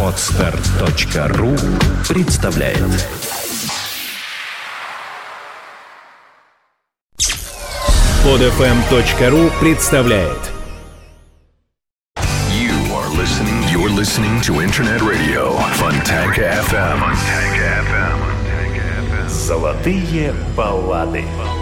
Отстар.ру представляет Подфм.ру представляет You are listening, you're listening to Internet Radio Fontanka FM. Fontanka FM. Золотые баллады. Золотые баллады.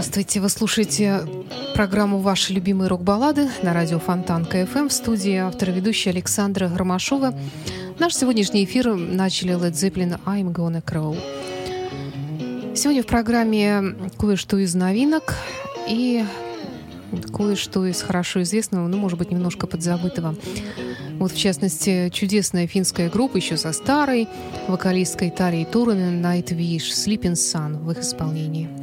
Здравствуйте, вы слушаете программу «Ваши любимые рок-баллады» на радио Фонтан КФМ в студии автор ведущая Александра Громашова. Наш сегодняшний эфир начали Led Zeppelin «I'm Gonna Crow». Сегодня в программе кое-что из новинок и кое-что из хорошо известного, ну, может быть, немножко подзабытого. Вот, в частности, чудесная финская группа, еще со старой, вокалисткой Тарей Турунен «Nightwish» «Sleeping Sun» в их исполнении.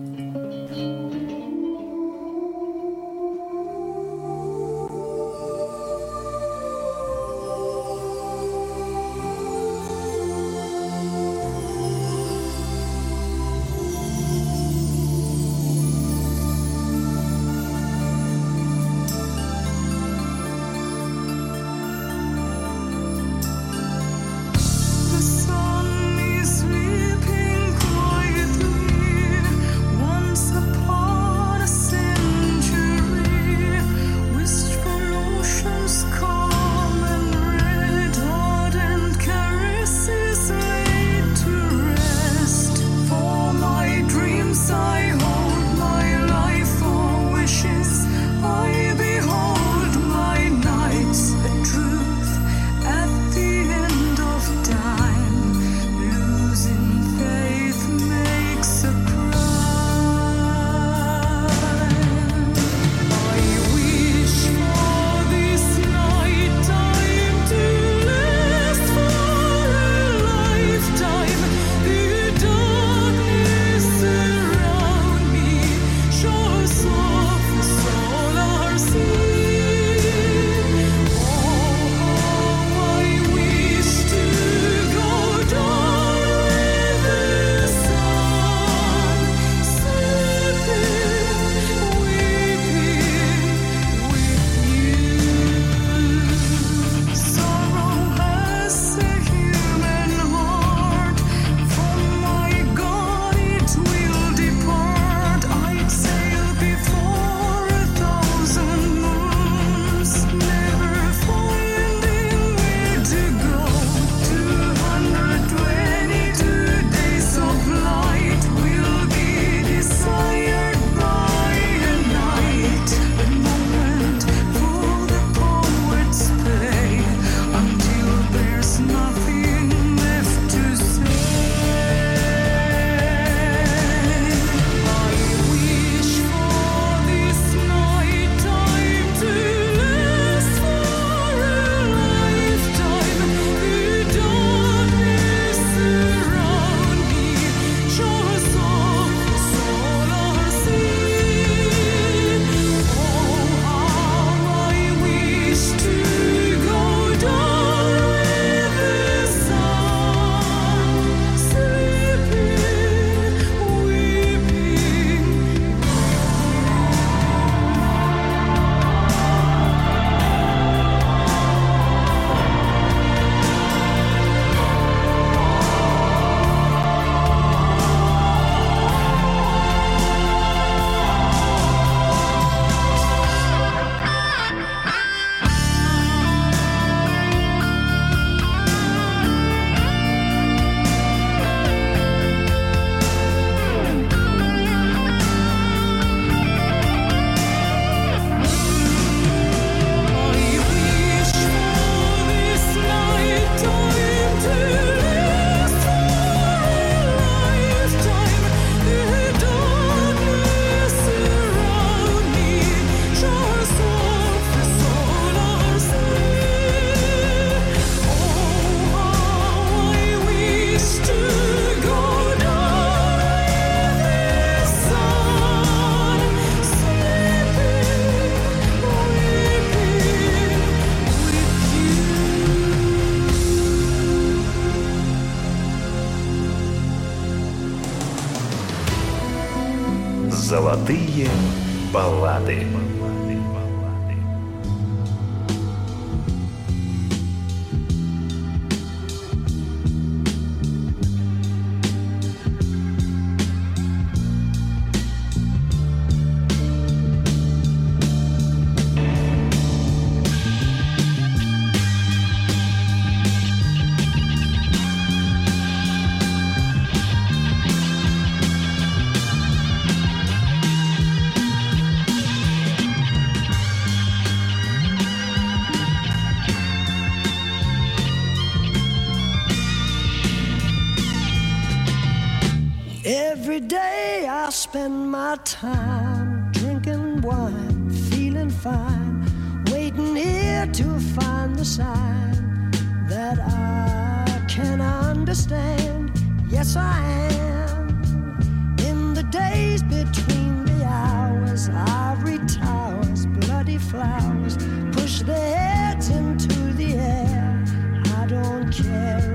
Spend my time drinking wine, feeling fine, waiting here to find the sign that I can understand. Yes, I am. In the days between the hours, ivory towers, bloody flowers push their heads into the air. I don't care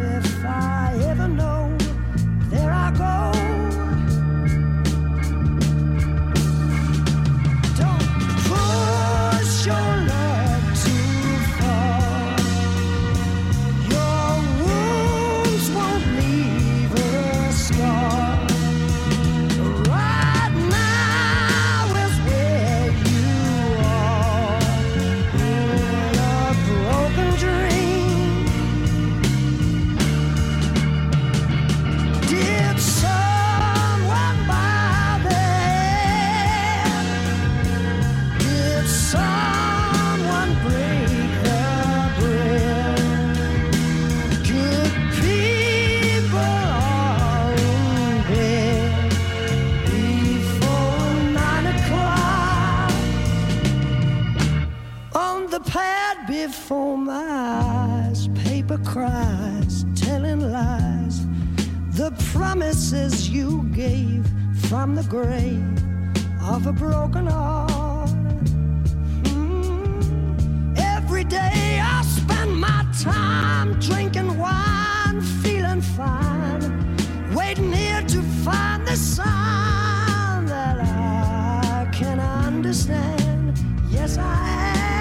promises you gave from the grave of a broken heart. Mm. Every day I spend my time drinking wine, feeling fine, waiting here to find the sign that I can understand. Yes, I am.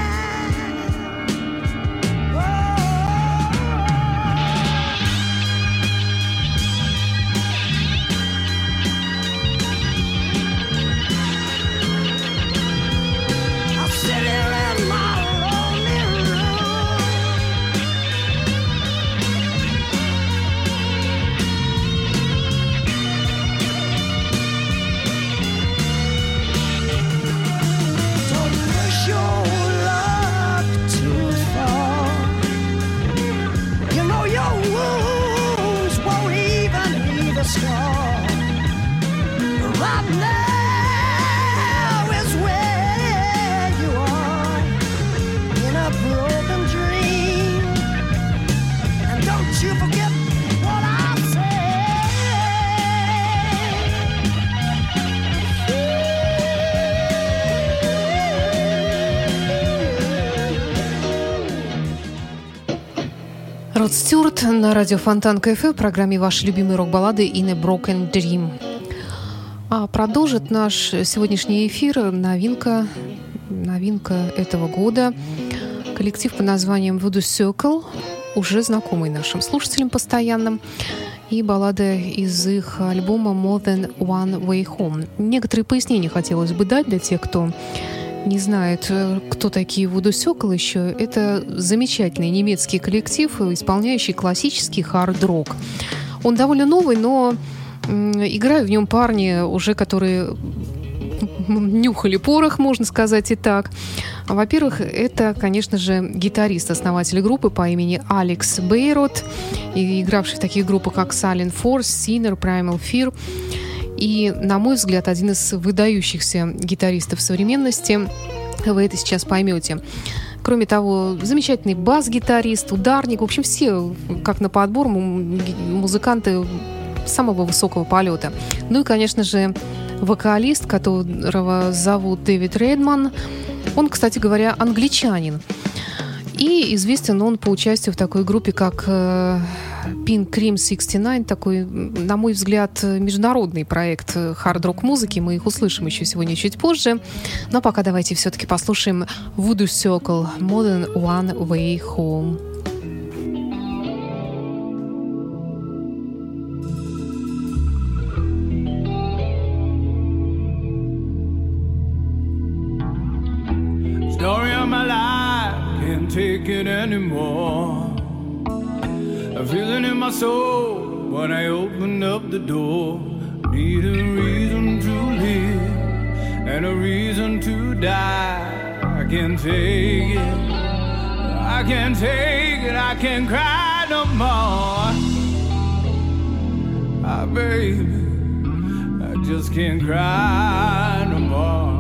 Род Стюарт на радио Фонтан КФ в программе «Ваши любимые рок-баллады» «In a Broken Dream». А продолжит наш сегодняшний эфир новинка, новинка этого года. Коллектив под названием Voodoo Circle, уже знакомый нашим слушателям постоянным, и баллада из их альбома More Than One Way Home. Некоторые пояснения хотелось бы дать для тех, кто не знает, э, кто такие Circle еще. Это замечательный немецкий коллектив, исполняющий классический хард-рок. Он довольно новый, но играют в нем парни уже, которые нюхали порох, можно сказать и так. Во-первых, это, конечно же, гитарист, основатель группы по имени Алекс Бейрот, игравший в таких группах, как Silent Force, Sinner, Primal Fear. И, на мой взгляд, один из выдающихся гитаристов современности. Вы это сейчас поймете. Кроме того, замечательный бас-гитарист, ударник. В общем, все, как на подбор, музыканты самого высокого полета. Ну и, конечно же, вокалист, которого зовут Дэвид Рейдман. Он, кстати говоря, англичанин. И известен он по участию в такой группе, как э, Pink Cream 69, такой, на мой взгляд, международный проект хард-рок музыки. Мы их услышим еще сегодня чуть позже. Но пока давайте все-таки послушаем Voodoo Circle More Than One Way Home. Story of my life, can't take it anymore. a feeling in my soul when I opened up the door. Need a reason to live and a reason to die. I can't take it, I can take it, I can cry no more. Ah, baby, I just can't cry no more.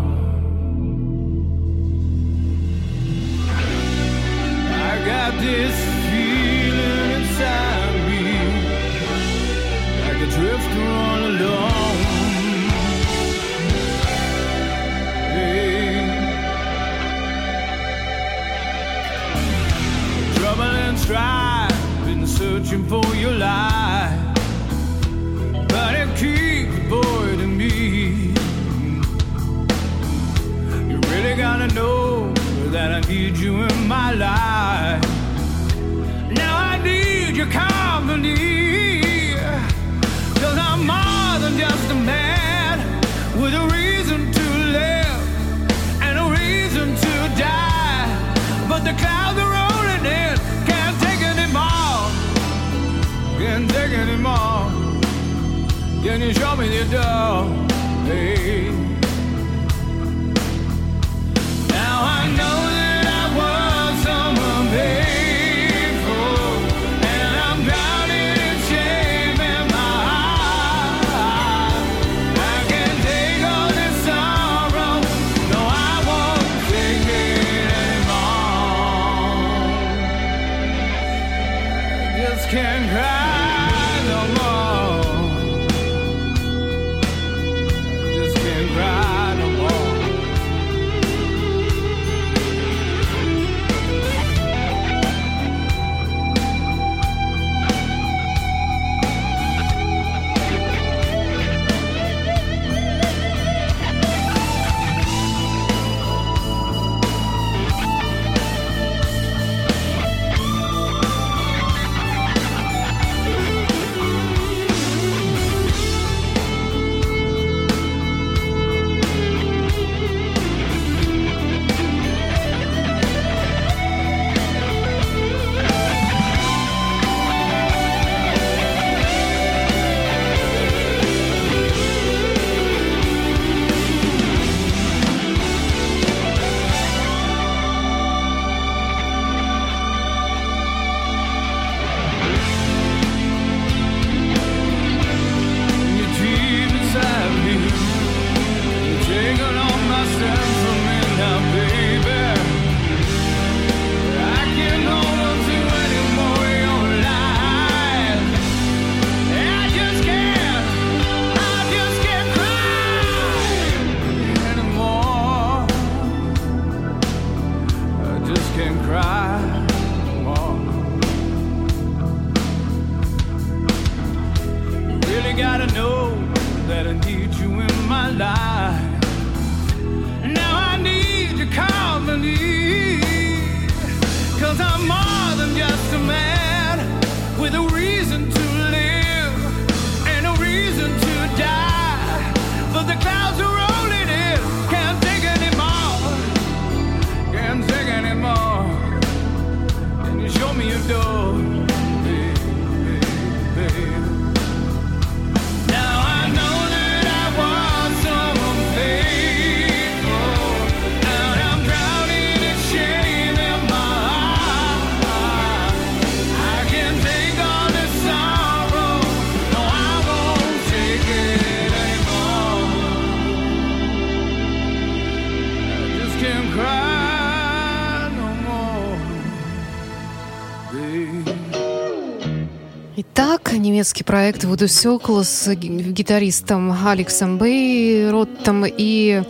Немецкий проект Вуду Circle с гитаристом Алексом Бейроттом и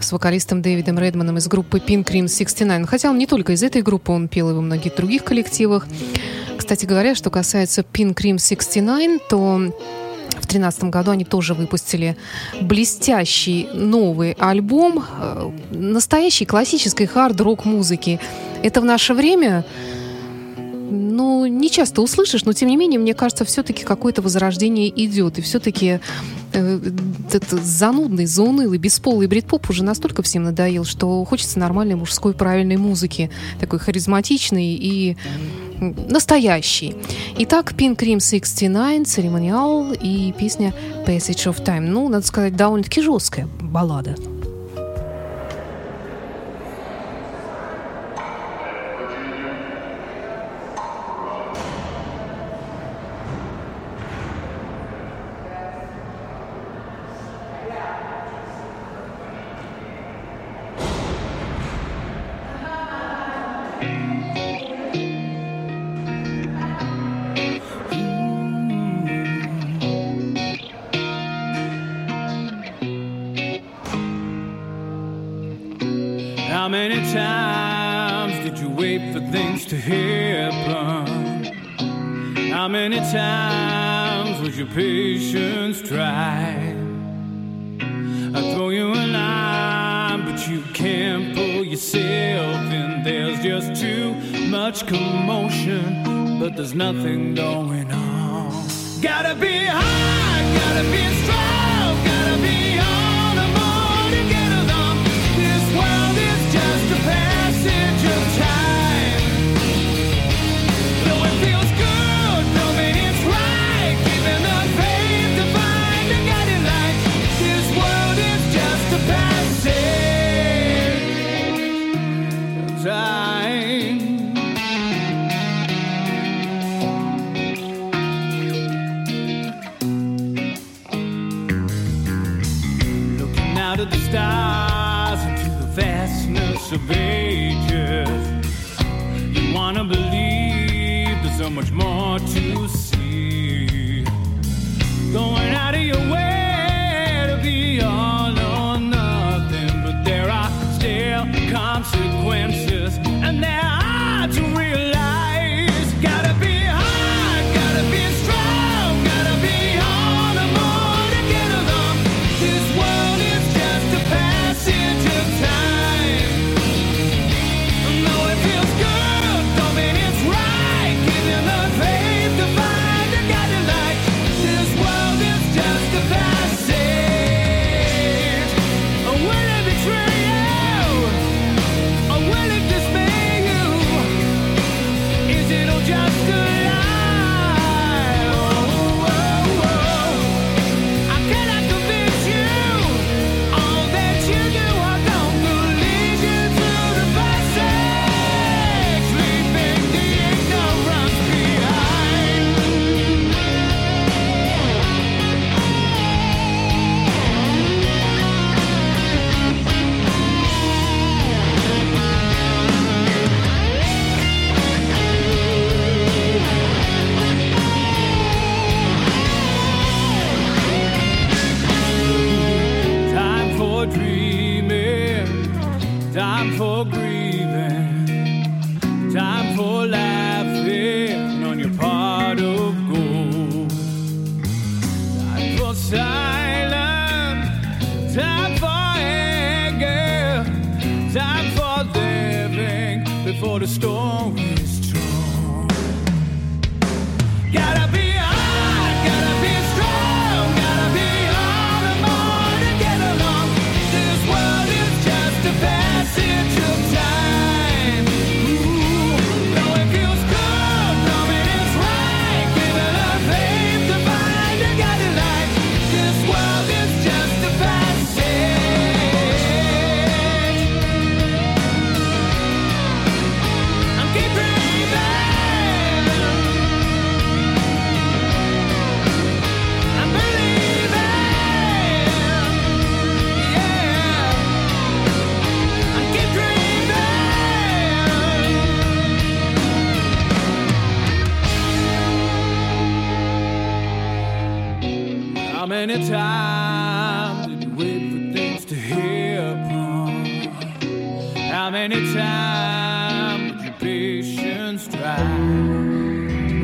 с вокалистом Дэвидом Редманом из группы Pink Cream 69. Хотя он не только из этой группы, он пел и во многих других коллективах. Кстати говоря, что касается Pink Cream 69, то в 2013 году они тоже выпустили блестящий новый альбом э, настоящей классической хард-рок музыки. Это в наше время ну, не часто услышишь, но тем не менее, мне кажется, все-таки какое-то возрождение идет. И все-таки э, этот занудный, заунылый, бесполый брит-поп уже настолько всем надоел, что хочется нормальной мужской правильной музыки, такой харизматичной и настоящий. Итак, Pink Cream 69, церемониал и песня Passage of Time. Ну, надо сказать, довольно-таки жесткая баллада. many times was your patience tried? I throw you a line, but you can't pull yourself in. There's just too much commotion, but there's nothing going on. Gotta be high. of ages. You wanna believe there's so much more to see. Going out of your way.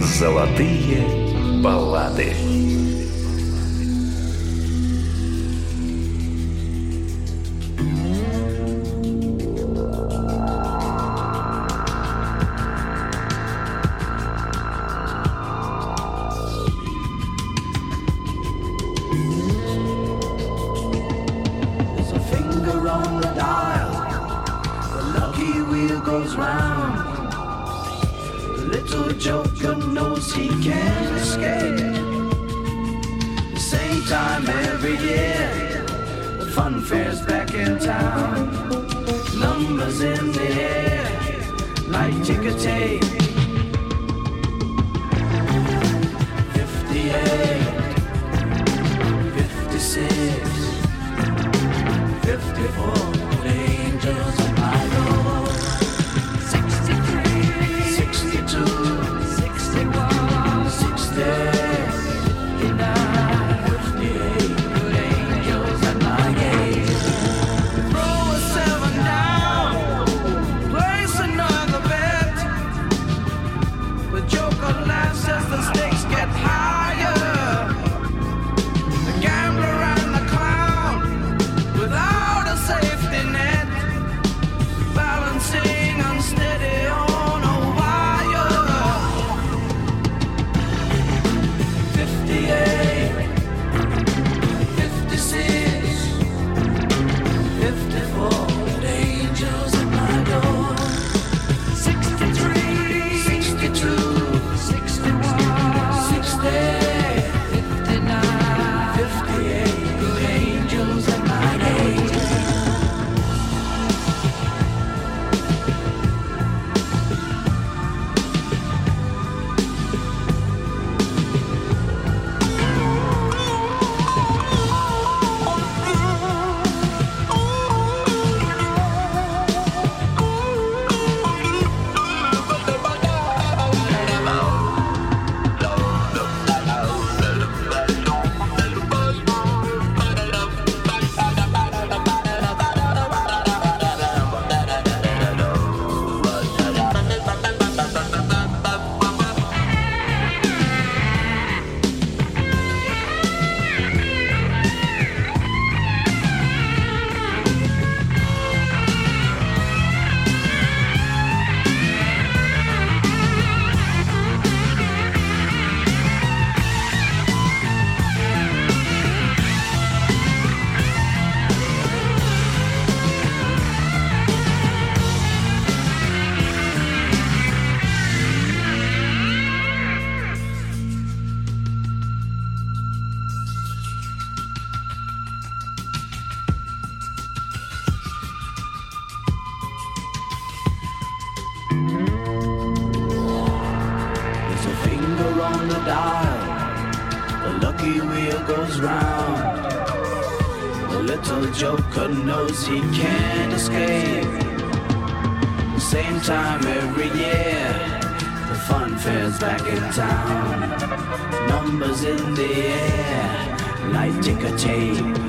Золотые баллады. she can't escape. The same time every year, the fun fair's back in town. Numbers in the air, like ticker tape. 58. he can't escape. The same time every year, the fun fair's back in town. Numbers in the air, like ticker tape.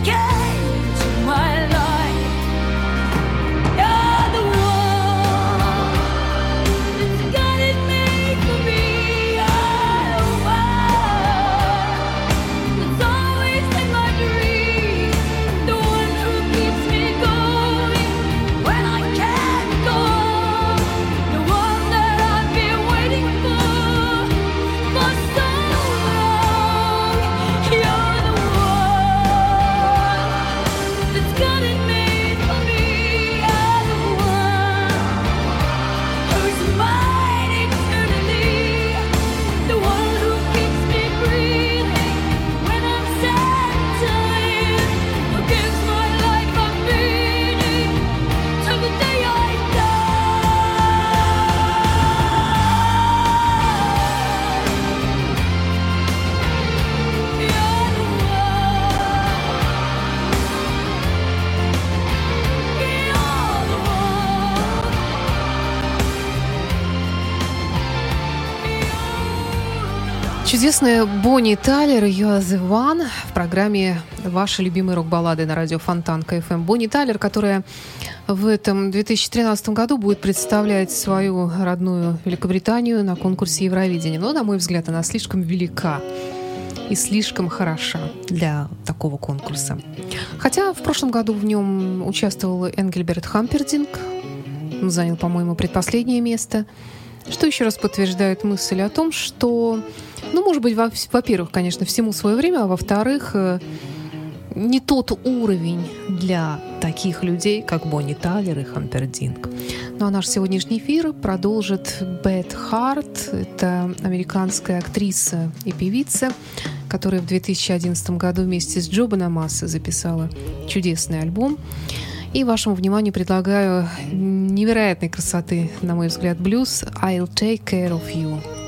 Yeah. Чудесная Бонни Тайлер, the one в программе «Ваши любимые рок-баллады» на радио Фонтанка FM. Бонни Тайлер, которая в этом 2013 году будет представлять свою родную Великобританию на конкурсе Евровидения. Но, на мой взгляд, она слишком велика и слишком хороша для такого конкурса. Хотя в прошлом году в нем участвовал Энгельберт Хампердинг, он занял, по-моему, предпоследнее место, что еще раз подтверждает мысль о том, что ну, может быть, во-первых, конечно, всему свое время, а во-вторых, э, не тот уровень для таких людей, как Бонни Талер и Хампердинг. Ну а наш сегодняшний эфир продолжит Бет Харт. Это американская актриса и певица, которая в 2011 году вместе с Джо Банамасса записала чудесный альбом. И вашему вниманию предлагаю невероятной красоты, на мой взгляд, блюз «I'll take care of you».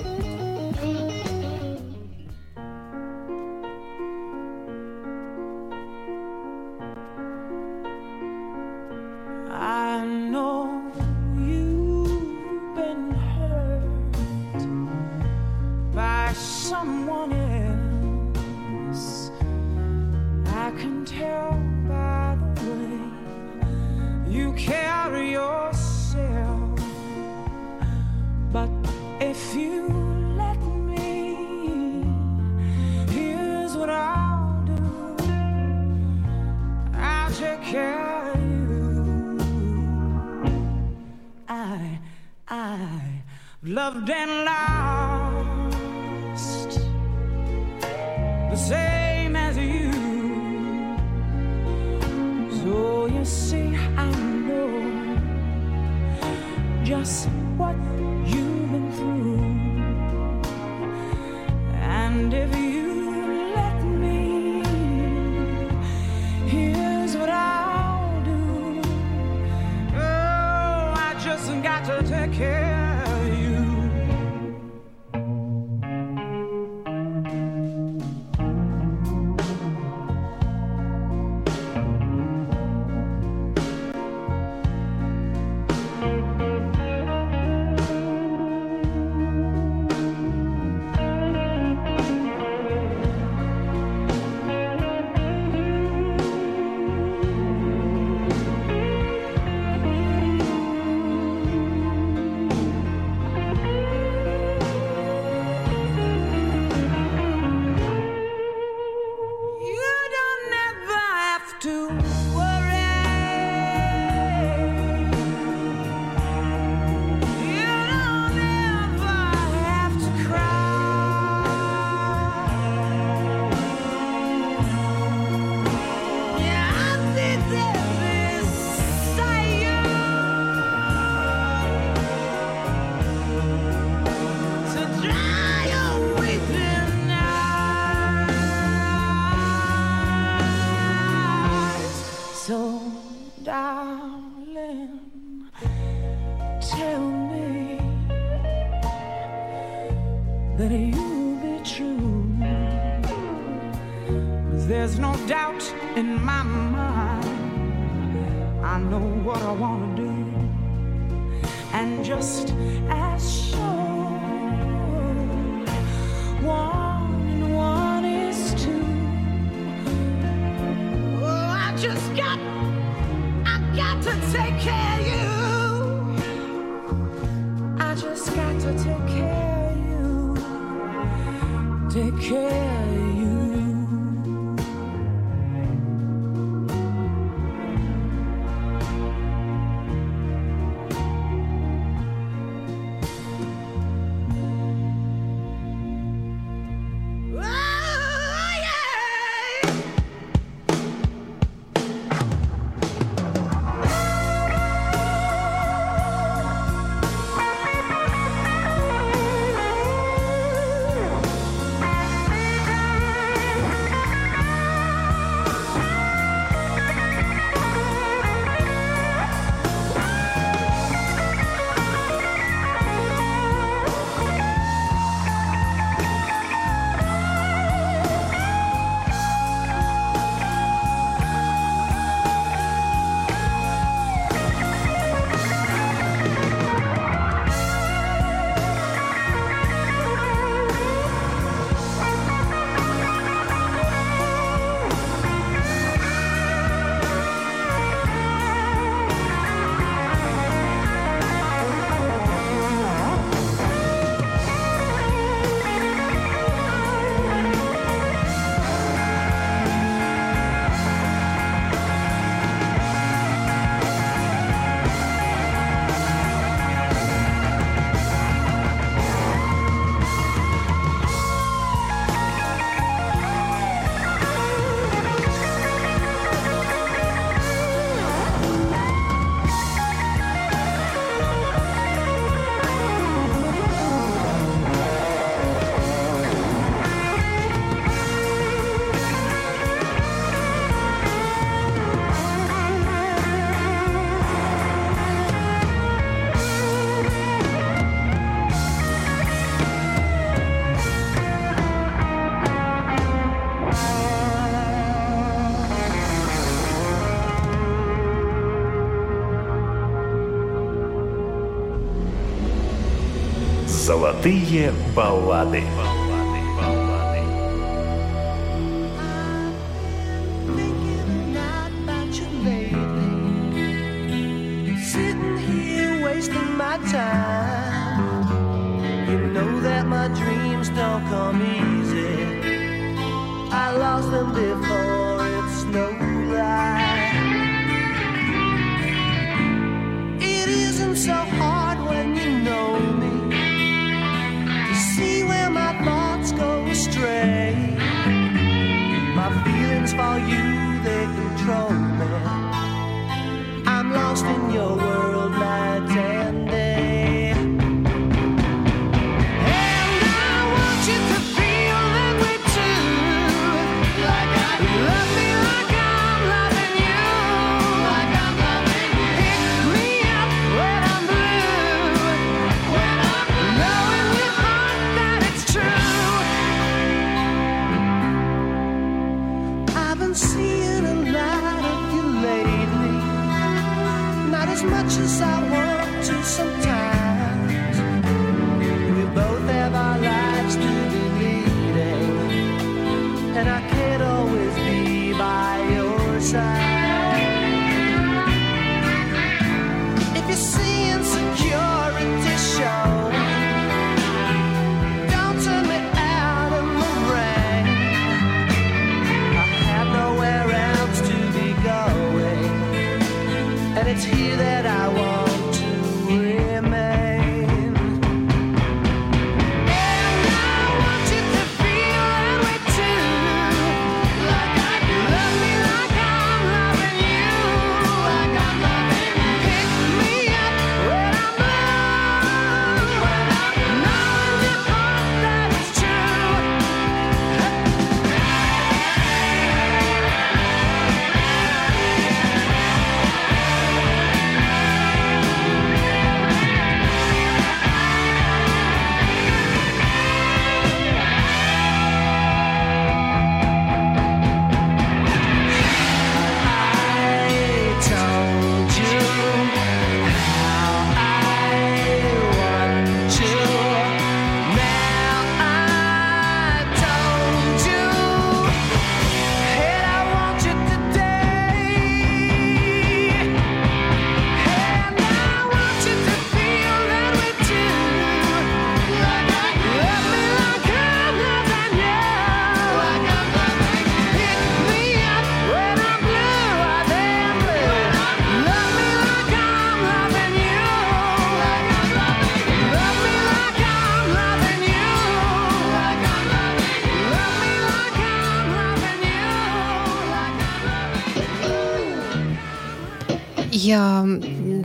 Золотые баллады.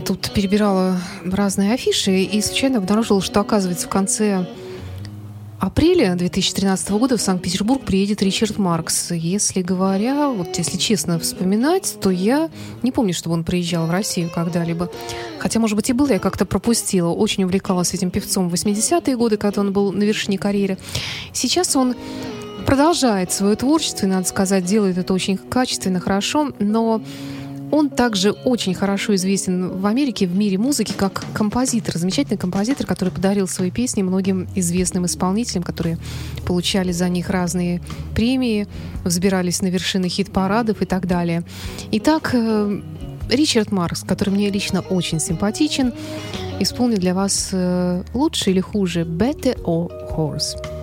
тут перебирала разные афиши и случайно обнаружила, что, оказывается, в конце апреля 2013 года в Санкт-Петербург приедет Ричард Маркс. Если говоря, вот если честно вспоминать, то я не помню, чтобы он приезжал в Россию когда-либо. Хотя, может быть, и был, я как-то пропустила. Очень увлекалась этим певцом в 80-е годы, когда он был на вершине карьеры. Сейчас он продолжает свое творчество, и, надо сказать, делает это очень качественно, хорошо, но он также очень хорошо известен в Америке, в мире музыки, как композитор, замечательный композитор, который подарил свои песни многим известным исполнителям, которые получали за них разные премии, взбирались на вершины хит-парадов и так далее. Итак, э, Ричард Маркс, который мне лично очень симпатичен, исполнит для вас э, лучше или хуже «Better or Horse».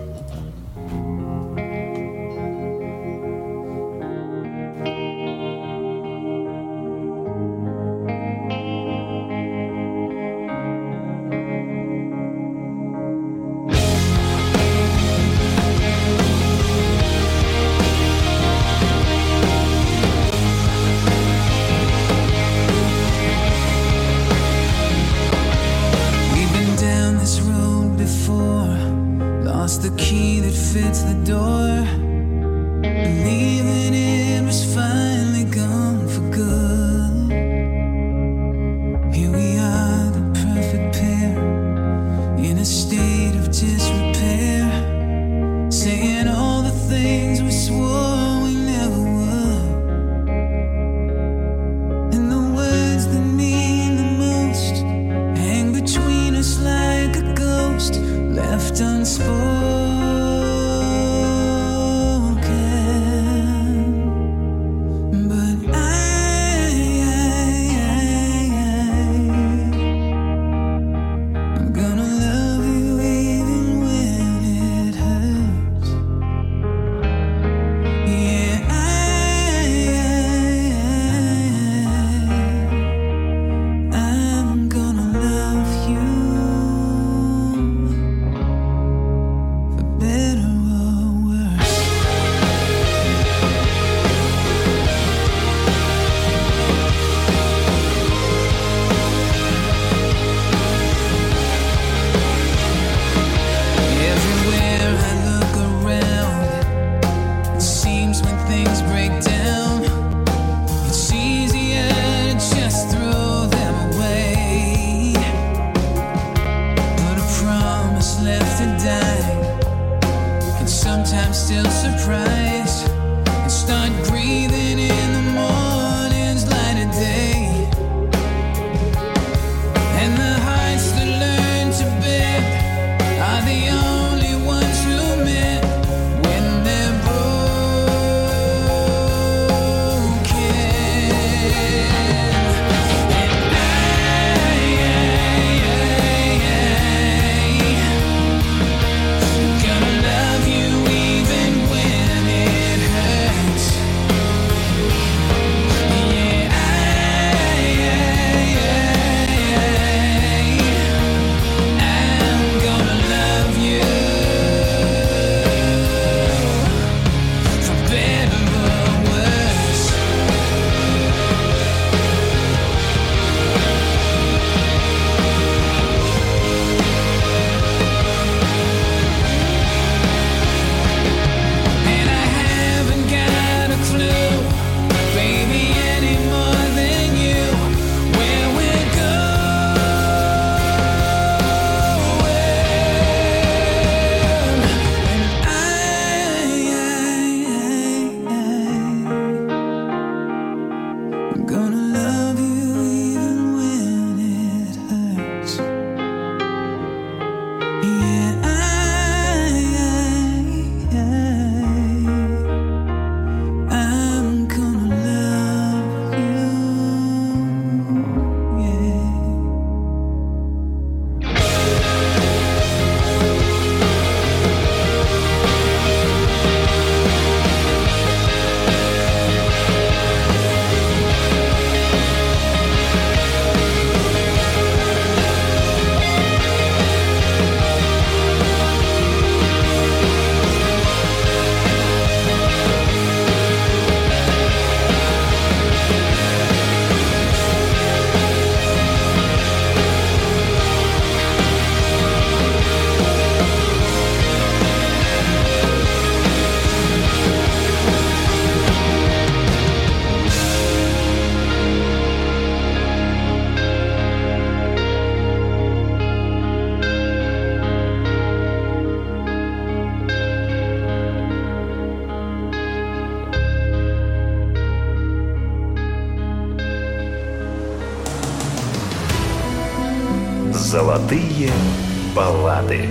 Золотые баллады.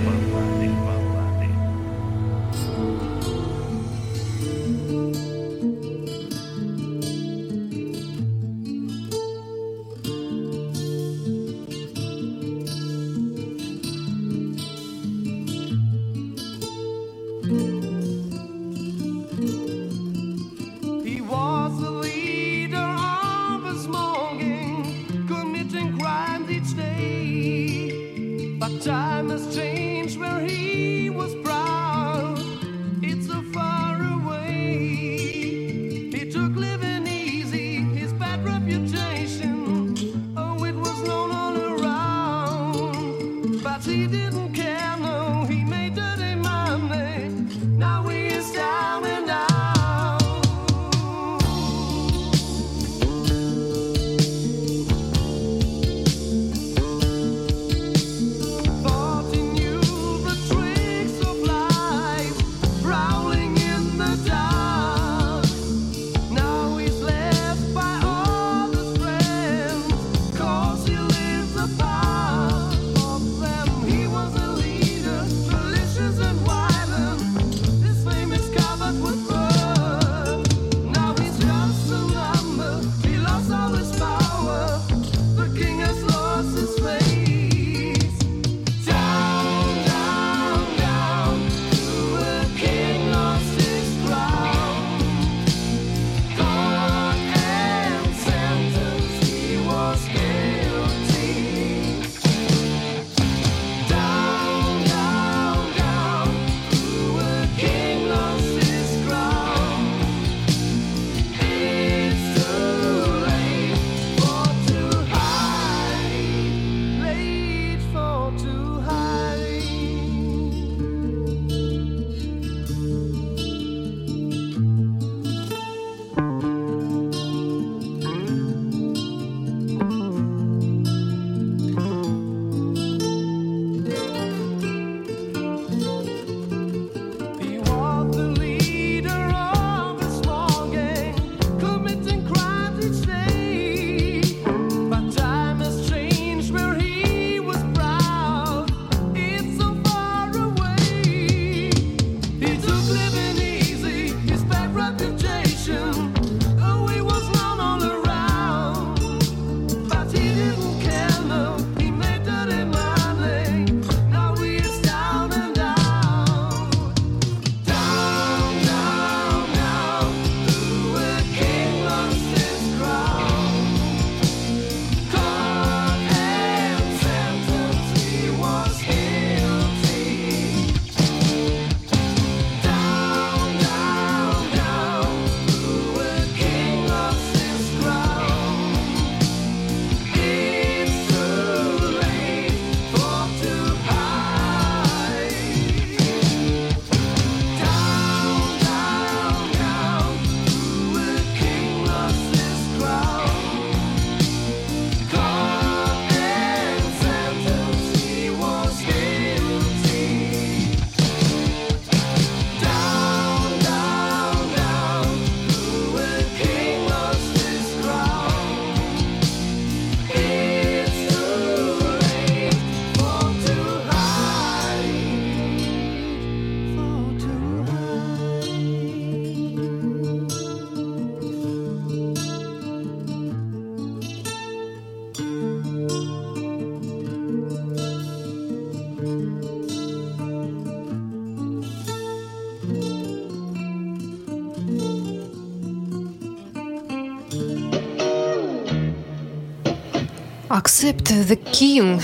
Accept the King.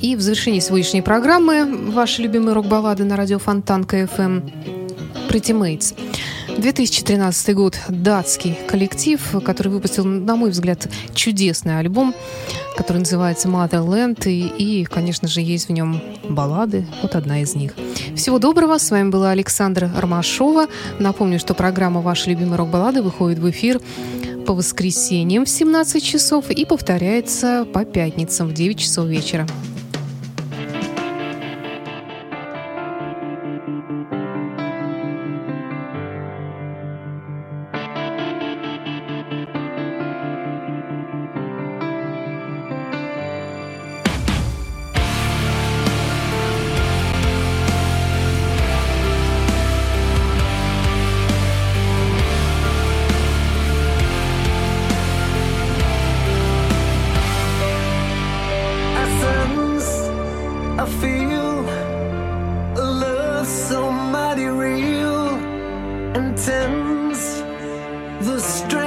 И в завершении сегодняшней программы ваши любимые рок-баллады на радио Фонтан КФМ Pretty Mates. 2013 год. Датский коллектив, который выпустил, на мой взгляд, чудесный альбом, который называется Motherland. И, и конечно же, есть в нем баллады. Вот одна из них. Всего доброго. С вами была Александра Ромашова. Напомню, что программа «Ваши любимые рок-баллады» выходит в эфир по воскресеньям в 17 часов и повторяется по пятницам в 9 часов вечера. feel a love so mighty real the strength.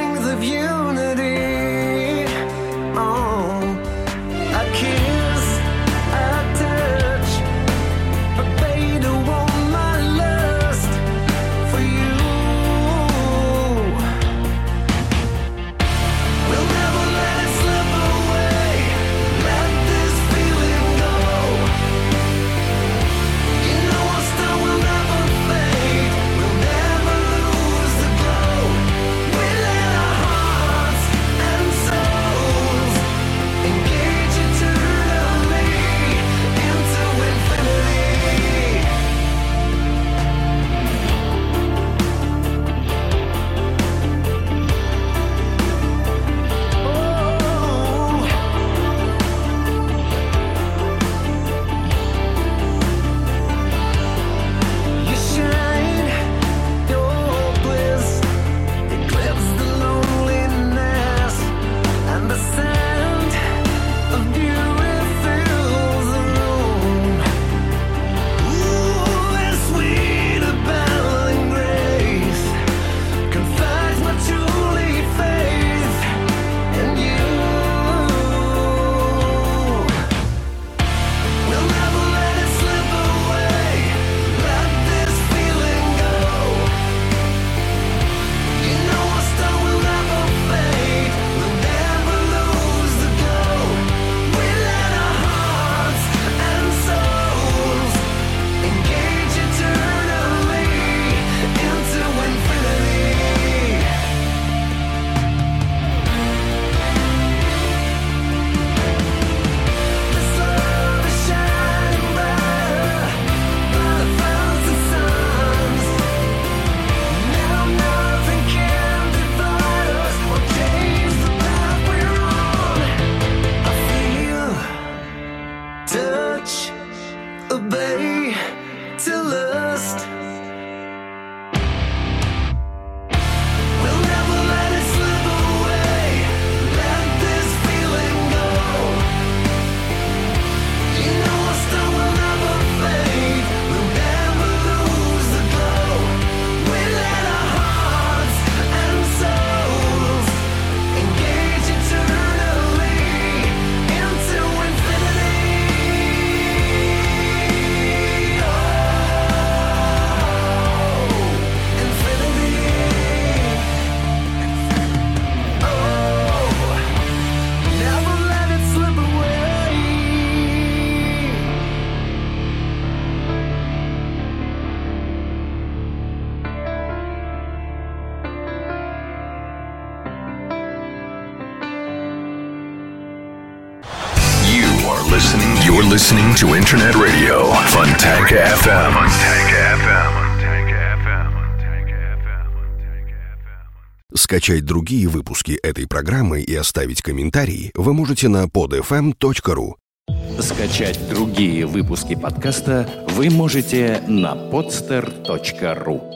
Internet Radio, Fontanka FM. FM. Скачать другие выпуски этой программы и оставить комментарии вы можете на podfm.ru. Скачать другие выпуски подкаста вы можете на podster.ru.